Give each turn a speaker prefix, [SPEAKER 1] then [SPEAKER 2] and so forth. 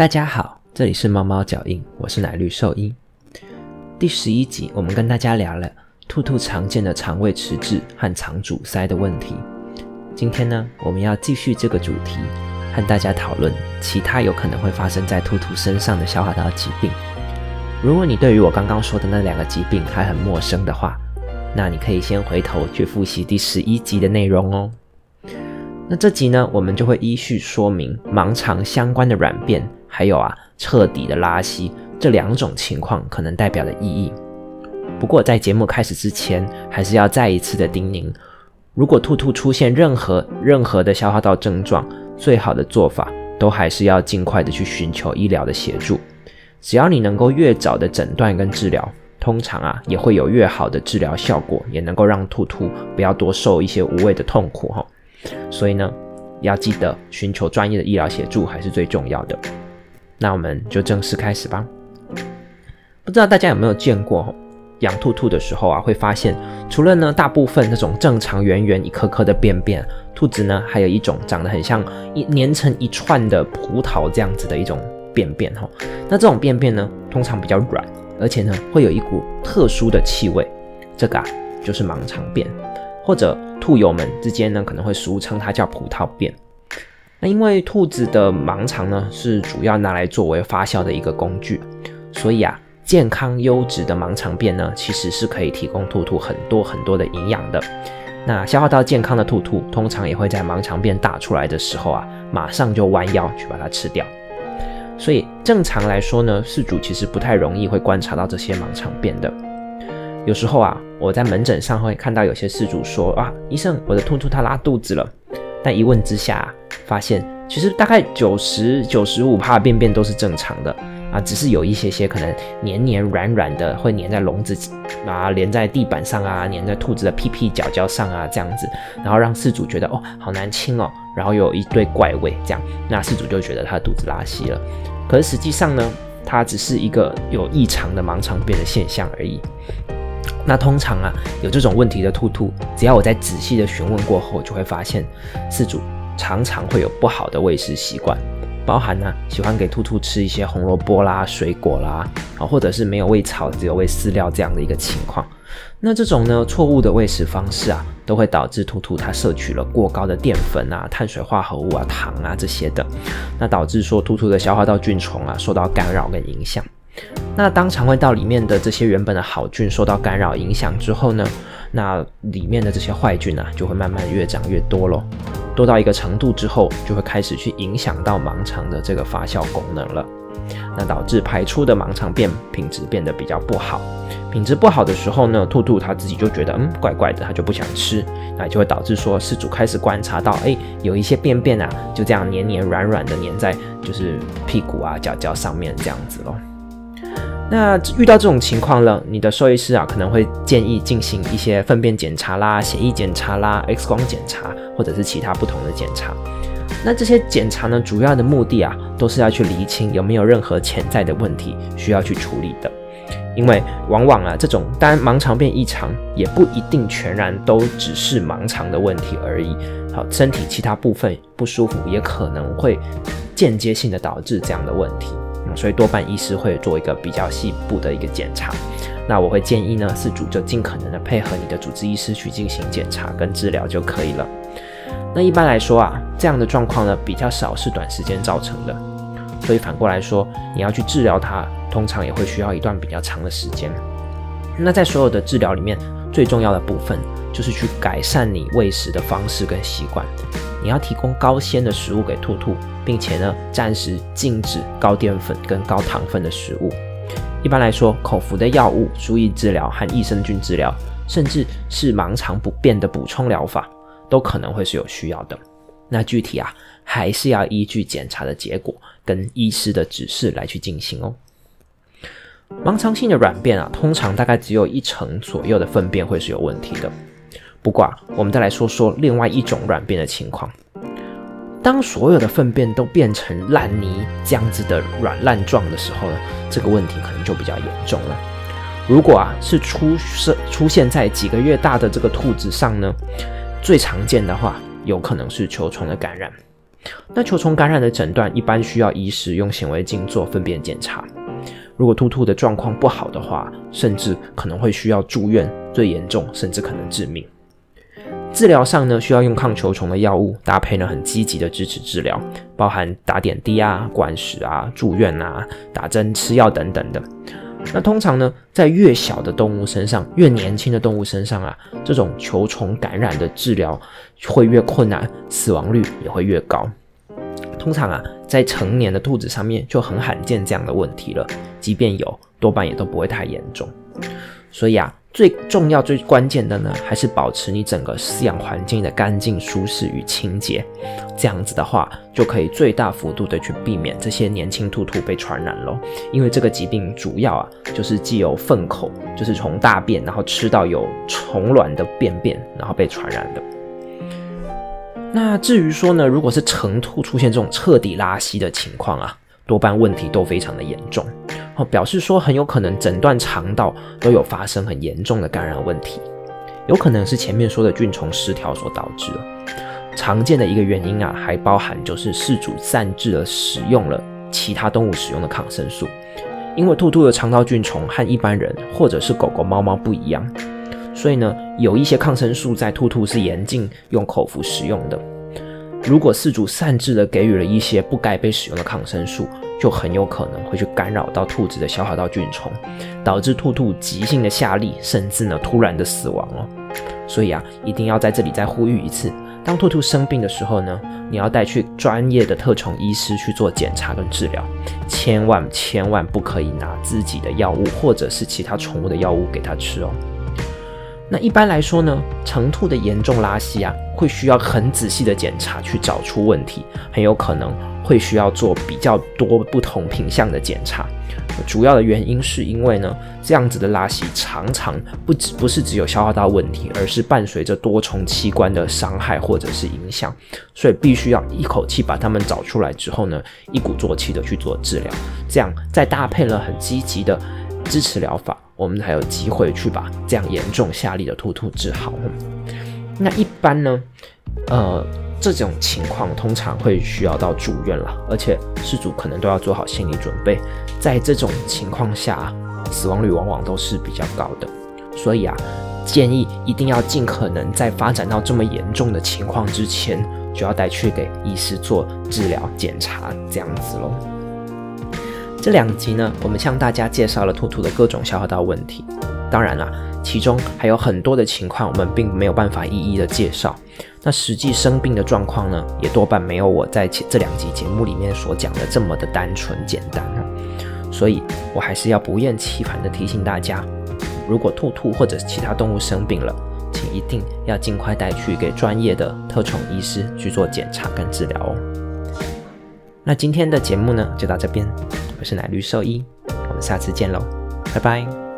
[SPEAKER 1] 大家好，这里是猫猫脚印，我是奶绿兽医。第十一集，我们跟大家聊了兔兔常见的肠胃迟滞和肠阻塞的问题。今天呢，我们要继续这个主题，和大家讨论其他有可能会发生在兔兔身上的消化道疾病。如果你对于我刚刚说的那两个疾病还很陌生的话，那你可以先回头去复习第十一集的内容哦。那这集呢，我们就会依序说明盲肠相关的软便，还有啊彻底的拉稀这两种情况可能代表的意义。不过在节目开始之前，还是要再一次的叮咛：如果兔兔出现任何任何的消化道症状，最好的做法都还是要尽快的去寻求医疗的协助。只要你能够越早的诊断跟治疗，通常啊也会有越好的治疗效果，也能够让兔兔不要多受一些无谓的痛苦哈。所以呢，要记得寻求专业的医疗协助还是最重要的。那我们就正式开始吧。不知道大家有没有见过养兔兔的时候啊，会发现除了呢大部分那种正常圆圆一颗颗的便便，兔子呢还有一种长得很像一粘成一串的葡萄这样子的一种便便哈。那这种便便呢，通常比较软，而且呢会有一股特殊的气味，这个啊就是盲肠便。或者兔友们之间呢，可能会俗称它叫葡萄便。那因为兔子的盲肠呢，是主要拿来作为发酵的一个工具，所以啊，健康优质的盲肠便呢，其实是可以提供兔兔很多很多的营养的。那消化道健康的兔兔，通常也会在盲肠便打出来的时候啊，马上就弯腰去把它吃掉。所以正常来说呢，饲主其实不太容易会观察到这些盲肠便的。有时候啊，我在门诊上会看到有些事主说啊，医生，我的兔兔它拉肚子了。但一问之下，发现其实大概九十九十五帕便便都是正常的啊，只是有一些些可能黏黏软软的，会粘在笼子啊，连在地板上啊，粘在兔子的屁屁脚脚上啊，这样子，然后让事主觉得哦，好难清哦，然后有一堆怪味，这样，那事主就觉得他肚子拉稀了。可是实际上呢，它只是一个有异常的盲肠便的现象而已。那通常啊，有这种问题的兔兔，只要我在仔细的询问过后，就会发现，饲主常常会有不好的喂食习惯，包含呢喜欢给兔兔吃一些红萝卜啦、水果啦，啊，或者是没有喂草，只有喂饲料这样的一个情况。那这种呢错误的喂食方式啊，都会导致兔兔它摄取了过高的淀粉啊、碳水化合物啊、糖啊这些的，那导致说兔兔的消化道菌虫啊受到干扰跟影响。那当肠胃道里面的这些原本的好菌受到干扰影响之后呢，那里面的这些坏菌啊就会慢慢越长越多咯，多到一个程度之后，就会开始去影响到盲肠的这个发酵功能了。那导致排出的盲肠便品质变得比较不好，品质不好的时候呢，兔兔它自己就觉得嗯怪怪的，它就不想吃，那就会导致说饲主开始观察到，哎，有一些便便啊就这样黏黏软软的黏在就是屁股啊脚脚上面这样子咯。那遇到这种情况了，你的兽医师啊可能会建议进行一些粪便检查啦、血液检查啦、X 光检查，或者是其他不同的检查。那这些检查呢，主要的目的啊，都是要去厘清有没有任何潜在的问题需要去处理的。因为往往啊，这种单盲肠便异常也不一定全然都只是盲肠的问题而已。好，身体其他部分不舒服也可能会间接性的导致这样的问题。所以多半医师会做一个比较细部的一个检查，那我会建议呢，饲主就尽可能的配合你的主治医师去进行检查跟治疗就可以了。那一般来说啊，这样的状况呢比较少是短时间造成的，所以反过来说，你要去治疗它，通常也会需要一段比较长的时间。那在所有的治疗里面，最重要的部分就是去改善你喂食的方式跟习惯。你要提供高纤的食物给兔兔，并且呢，暂时禁止高淀粉跟高糖分的食物。一般来说，口服的药物、输液治疗和益生菌治疗，甚至是盲肠不便的补充疗法，都可能会是有需要的。那具体啊，还是要依据检查的结果跟医师的指示来去进行哦。盲肠性的软便啊，通常大概只有一成左右的粪便会是有问题的。不过，我们再来说说另外一种软便的情况。当所有的粪便都变成烂泥这样子的软烂状的时候呢，这个问题可能就比较严重了。如果啊是出生出现在几个月大的这个兔子上呢，最常见的话有可能是球虫的感染。那球虫感染的诊断一般需要医师用显微镜做粪便检查。如果兔兔的状况不好的话，甚至可能会需要住院，最严重甚至可能致命。治疗上呢，需要用抗球虫的药物，搭配呢很积极的支持治疗，包含打点滴啊、灌食啊、住院啊、打针、吃药等等的。那通常呢，在越小的动物身上，越年轻的动物身上啊，这种球虫感染的治疗会越困难，死亡率也会越高。通常啊，在成年的兔子上面就很罕见这样的问题了，即便有，多半也都不会太严重。所以啊。最重要、最关键的呢，还是保持你整个饲养环境的干净、舒适与清洁。这样子的话，就可以最大幅度的去避免这些年轻兔兔被传染喽。因为这个疾病主要啊，就是既有粪口，就是从大便，然后吃到有虫卵的便便，然后被传染的。那至于说呢，如果是成兔出现这种彻底拉稀的情况啊，多半问题都非常的严重。表示说很有可能整段肠道都有发生很严重的感染问题，有可能是前面说的菌虫失调所导致的。常见的一个原因啊，还包含就是饲主擅自的使用了其他动物使用的抗生素，因为兔兔的肠道菌虫和一般人或者是狗狗、猫猫不一样，所以呢，有一些抗生素在兔兔是严禁用口服使用的。如果饲主擅自的给予了一些不该被使用的抗生素，就很有可能会去干扰到兔子的消化道菌虫，导致兔兔急性的下痢，甚至呢突然的死亡哦。所以啊，一定要在这里再呼吁一次：当兔兔生病的时候呢，你要带去专业的特宠医师去做检查跟治疗，千万千万不可以拿自己的药物或者是其他宠物的药物给它吃哦。那一般来说呢，成兔的严重拉稀啊，会需要很仔细的检查去找出问题，很有可能。会需要做比较多不同品相的检查，主要的原因是因为呢，这样子的拉稀常常不只不是只有消化道问题，而是伴随着多重器官的伤害或者是影响，所以必须要一口气把它们找出来之后呢，一鼓作气的去做治疗，这样再搭配了很积极的支持疗法，我们才有机会去把这样严重下痢的兔兔治好。那一般呢，呃。这种情况通常会需要到住院了，而且事主可能都要做好心理准备。在这种情况下，死亡率往往都是比较高的。所以啊，建议一定要尽可能在发展到这么严重的情况之前，就要带去给医师做治疗检查，这样子喽。这两集呢，我们向大家介绍了兔兔的各种消化道问题。当然啦，其中还有很多的情况，我们并没有办法一一的介绍。那实际生病的状况呢，也多半没有我在这两集节目里面所讲的这么的单纯简单啊。所以我还是要不厌其烦的提醒大家，如果兔兔或者其他动物生病了，请一定要尽快带去给专业的特宠医师去做检查跟治疗哦。那今天的节目呢，就到这边，我是奶绿兽医，我们下次见喽，拜拜。